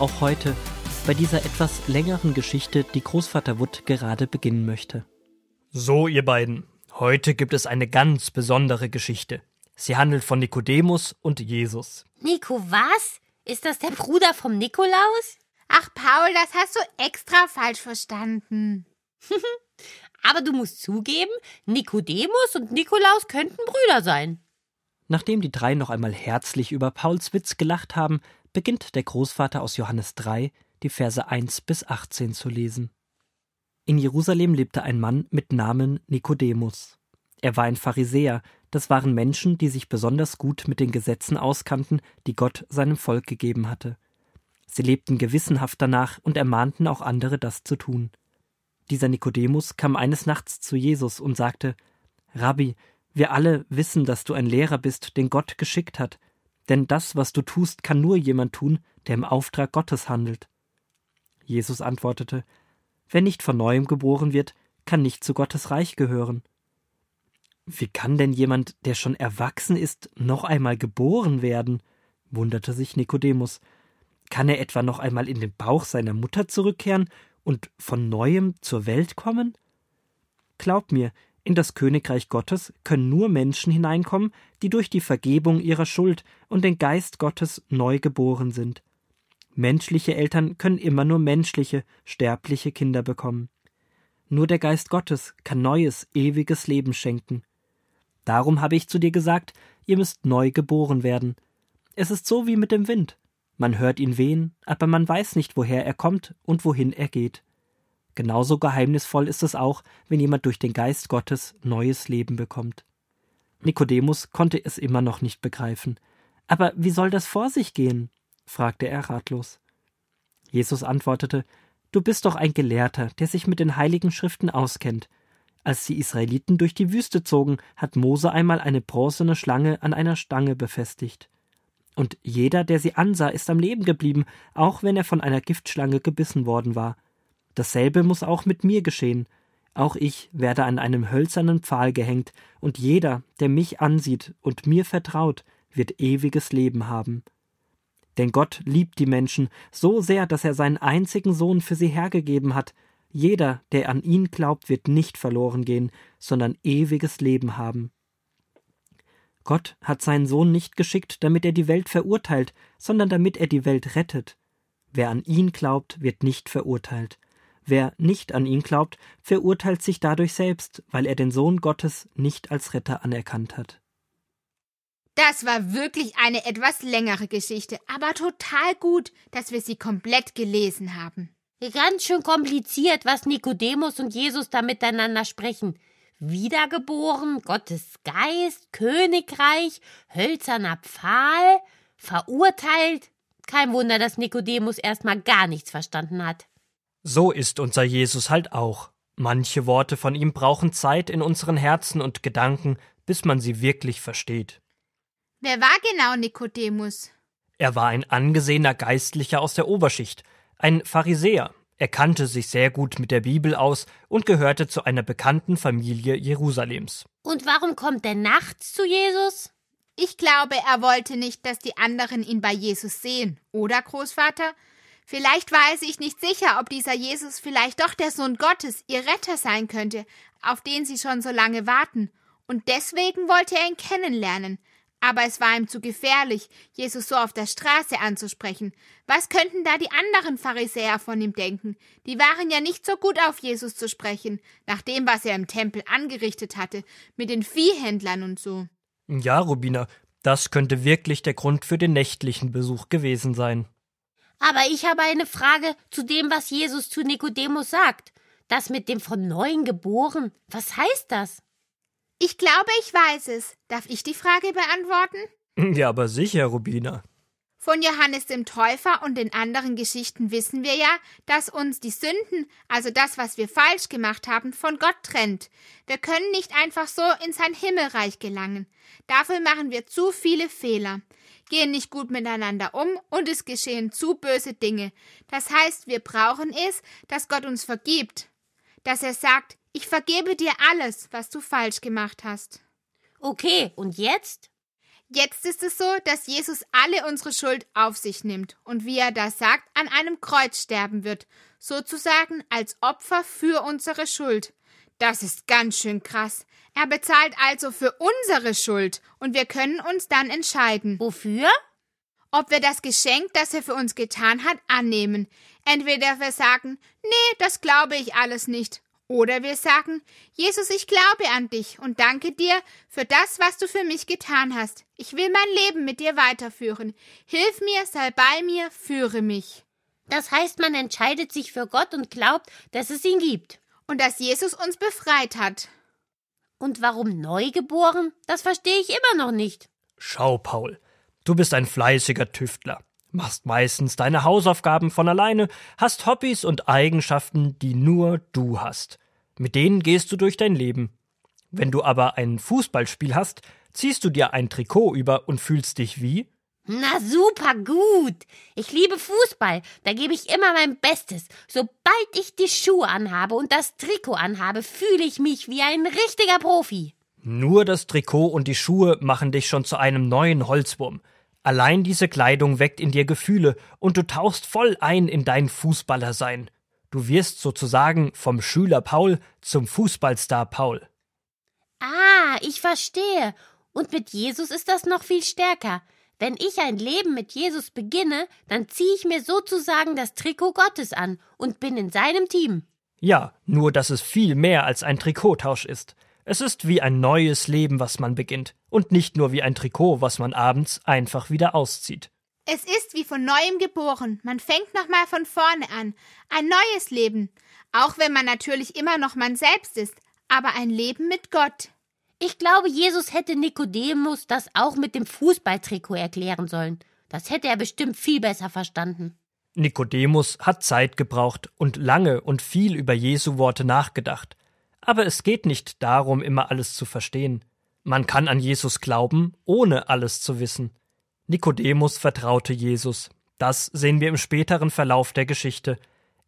auch heute, bei dieser etwas längeren Geschichte, die Großvater Wood gerade beginnen möchte. So, ihr beiden, heute gibt es eine ganz besondere Geschichte. Sie handelt von Nikodemus und Jesus. Nico, was? Ist das der Bruder vom Nikolaus? Ach, Paul, das hast du extra falsch verstanden. Aber du musst zugeben, Nikodemus und Nikolaus könnten Brüder sein. Nachdem die drei noch einmal herzlich über Pauls Witz gelacht haben, beginnt der Großvater aus Johannes 3, die Verse 1 bis 18 zu lesen. In Jerusalem lebte ein Mann mit Namen Nikodemus. Er war ein Pharisäer, das waren Menschen, die sich besonders gut mit den Gesetzen auskannten, die Gott seinem Volk gegeben hatte. Sie lebten gewissenhaft danach und ermahnten auch andere, das zu tun. Dieser Nikodemus kam eines Nachts zu Jesus und sagte Rabbi, wir alle wissen, dass du ein Lehrer bist, den Gott geschickt hat, denn das, was du tust, kann nur jemand tun, der im Auftrag Gottes handelt. Jesus antwortete Wer nicht von neuem geboren wird, kann nicht zu Gottes Reich gehören. Wie kann denn jemand, der schon erwachsen ist, noch einmal geboren werden? wunderte sich Nikodemus. Kann er etwa noch einmal in den Bauch seiner Mutter zurückkehren und von neuem zur Welt kommen? Glaub mir, in das Königreich Gottes können nur Menschen hineinkommen, die durch die Vergebung ihrer Schuld und den Geist Gottes neu geboren sind. Menschliche Eltern können immer nur menschliche, sterbliche Kinder bekommen. Nur der Geist Gottes kann neues, ewiges Leben schenken. Darum habe ich zu dir gesagt, ihr müsst neu geboren werden. Es ist so wie mit dem Wind. Man hört ihn wehen, aber man weiß nicht, woher er kommt und wohin er geht. Genauso geheimnisvoll ist es auch, wenn jemand durch den Geist Gottes neues Leben bekommt. Nikodemus konnte es immer noch nicht begreifen. Aber wie soll das vor sich gehen? fragte er ratlos. Jesus antwortete Du bist doch ein Gelehrter, der sich mit den heiligen Schriften auskennt. Als die Israeliten durch die Wüste zogen, hat Mose einmal eine bronzene Schlange an einer Stange befestigt. Und jeder, der sie ansah, ist am Leben geblieben, auch wenn er von einer Giftschlange gebissen worden war. Dasselbe muss auch mit mir geschehen. Auch ich werde an einem hölzernen Pfahl gehängt, und jeder, der mich ansieht und mir vertraut, wird ewiges Leben haben. Denn Gott liebt die Menschen so sehr, dass er seinen einzigen Sohn für sie hergegeben hat. Jeder, der an ihn glaubt, wird nicht verloren gehen, sondern ewiges Leben haben. Gott hat seinen Sohn nicht geschickt, damit er die Welt verurteilt, sondern damit er die Welt rettet. Wer an ihn glaubt, wird nicht verurteilt. Wer nicht an ihn glaubt, verurteilt sich dadurch selbst, weil er den Sohn Gottes nicht als Retter anerkannt hat. Das war wirklich eine etwas längere Geschichte, aber total gut, dass wir sie komplett gelesen haben. Ganz schön kompliziert, was Nikodemus und Jesus da miteinander sprechen. Wiedergeboren, Gottes Geist, Königreich, hölzerner Pfahl, verurteilt. Kein Wunder, dass Nikodemus erstmal gar nichts verstanden hat. So ist unser Jesus halt auch. Manche Worte von ihm brauchen Zeit in unseren Herzen und Gedanken, bis man sie wirklich versteht. Wer war genau Nikodemus? Er war ein angesehener Geistlicher aus der Oberschicht, ein Pharisäer. Er kannte sich sehr gut mit der Bibel aus und gehörte zu einer bekannten Familie Jerusalems. Und warum kommt er nachts zu Jesus? Ich glaube, er wollte nicht, dass die anderen ihn bei Jesus sehen, oder Großvater? Vielleicht war er sich nicht sicher, ob dieser Jesus vielleicht doch der Sohn Gottes, ihr Retter sein könnte, auf den sie schon so lange warten. Und deswegen wollte er ihn kennenlernen. Aber es war ihm zu gefährlich, Jesus so auf der Straße anzusprechen. Was könnten da die anderen Pharisäer von ihm denken? Die waren ja nicht so gut auf Jesus zu sprechen, nach dem, was er im Tempel angerichtet hatte, mit den Viehhändlern und so. Ja, Rubina, das könnte wirklich der Grund für den nächtlichen Besuch gewesen sein. Aber ich habe eine Frage zu dem, was Jesus zu Nikodemus sagt. Das mit dem von neuem geboren. Was heißt das? Ich glaube, ich weiß es. Darf ich die Frage beantworten? Ja, aber sicher, Rubina. Von Johannes dem Täufer und den anderen Geschichten wissen wir ja, dass uns die Sünden, also das, was wir falsch gemacht haben, von Gott trennt. Wir können nicht einfach so in sein Himmelreich gelangen. Dafür machen wir zu viele Fehler, gehen nicht gut miteinander um und es geschehen zu böse Dinge. Das heißt, wir brauchen es, dass Gott uns vergibt, dass er sagt, ich vergebe dir alles, was du falsch gemacht hast. Okay, und jetzt? Jetzt ist es so, dass Jesus alle unsere Schuld auf sich nimmt und wie er das sagt, an einem Kreuz sterben wird, sozusagen als Opfer für unsere Schuld. Das ist ganz schön krass. Er bezahlt also für unsere Schuld und wir können uns dann entscheiden. Wofür? Ob wir das Geschenk, das er für uns getan hat, annehmen. Entweder wir sagen, nee, das glaube ich alles nicht. Oder wir sagen, Jesus, ich glaube an dich und danke dir für das, was du für mich getan hast. Ich will mein Leben mit dir weiterführen. Hilf mir, sei bei mir, führe mich. Das heißt, man entscheidet sich für Gott und glaubt, dass es ihn gibt. Und dass Jesus uns befreit hat. Und warum neugeboren? Das verstehe ich immer noch nicht. Schau, Paul, du bist ein fleißiger Tüftler machst meistens deine Hausaufgaben von alleine, hast Hobbys und Eigenschaften, die nur du hast. Mit denen gehst du durch dein Leben. Wenn du aber ein Fußballspiel hast, ziehst du dir ein Trikot über und fühlst dich wie? Na super gut. Ich liebe Fußball. Da gebe ich immer mein Bestes. Sobald ich die Schuhe anhabe und das Trikot anhabe, fühle ich mich wie ein richtiger Profi. Nur das Trikot und die Schuhe machen dich schon zu einem neuen Holzwurm. Allein diese Kleidung weckt in dir Gefühle und du tauchst voll ein in dein Fußballersein. Du wirst sozusagen vom Schüler Paul zum Fußballstar Paul. Ah, ich verstehe. Und mit Jesus ist das noch viel stärker. Wenn ich ein Leben mit Jesus beginne, dann ziehe ich mir sozusagen das Trikot Gottes an und bin in seinem Team. Ja, nur dass es viel mehr als ein Trikottausch ist. Es ist wie ein neues Leben, was man beginnt, und nicht nur wie ein Trikot, was man abends einfach wieder auszieht. Es ist wie von neuem geboren. Man fängt nochmal von vorne an. Ein neues Leben. Auch wenn man natürlich immer noch man selbst ist, aber ein Leben mit Gott. Ich glaube, Jesus hätte Nikodemus das auch mit dem Fußballtrikot erklären sollen. Das hätte er bestimmt viel besser verstanden. Nikodemus hat Zeit gebraucht und lange und viel über Jesu Worte nachgedacht. Aber es geht nicht darum, immer alles zu verstehen. Man kann an Jesus glauben, ohne alles zu wissen. Nikodemus vertraute Jesus. Das sehen wir im späteren Verlauf der Geschichte.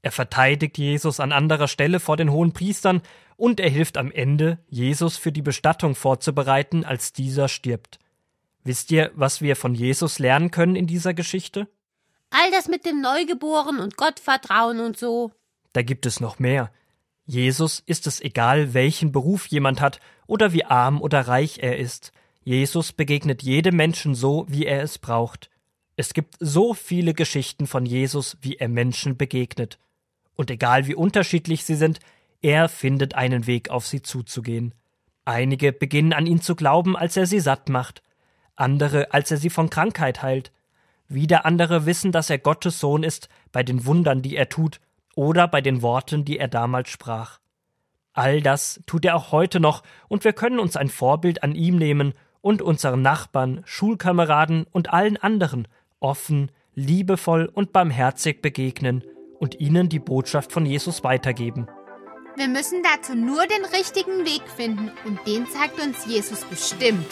Er verteidigt Jesus an anderer Stelle vor den hohen Priestern und er hilft am Ende, Jesus für die Bestattung vorzubereiten, als dieser stirbt. Wisst ihr, was wir von Jesus lernen können in dieser Geschichte? All das mit dem Neugeboren und Gottvertrauen und so. Da gibt es noch mehr. Jesus ist es egal, welchen Beruf jemand hat oder wie arm oder reich er ist. Jesus begegnet jedem Menschen so, wie er es braucht. Es gibt so viele Geschichten von Jesus, wie er Menschen begegnet. Und egal wie unterschiedlich sie sind, er findet einen Weg, auf sie zuzugehen. Einige beginnen an ihn zu glauben, als er sie satt macht, andere, als er sie von Krankheit heilt. Wieder andere wissen, dass er Gottes Sohn ist, bei den Wundern, die er tut, oder bei den Worten, die er damals sprach. All das tut er auch heute noch, und wir können uns ein Vorbild an ihm nehmen und unseren Nachbarn, Schulkameraden und allen anderen offen, liebevoll und barmherzig begegnen und ihnen die Botschaft von Jesus weitergeben. Wir müssen dazu nur den richtigen Weg finden und den zeigt uns Jesus bestimmt.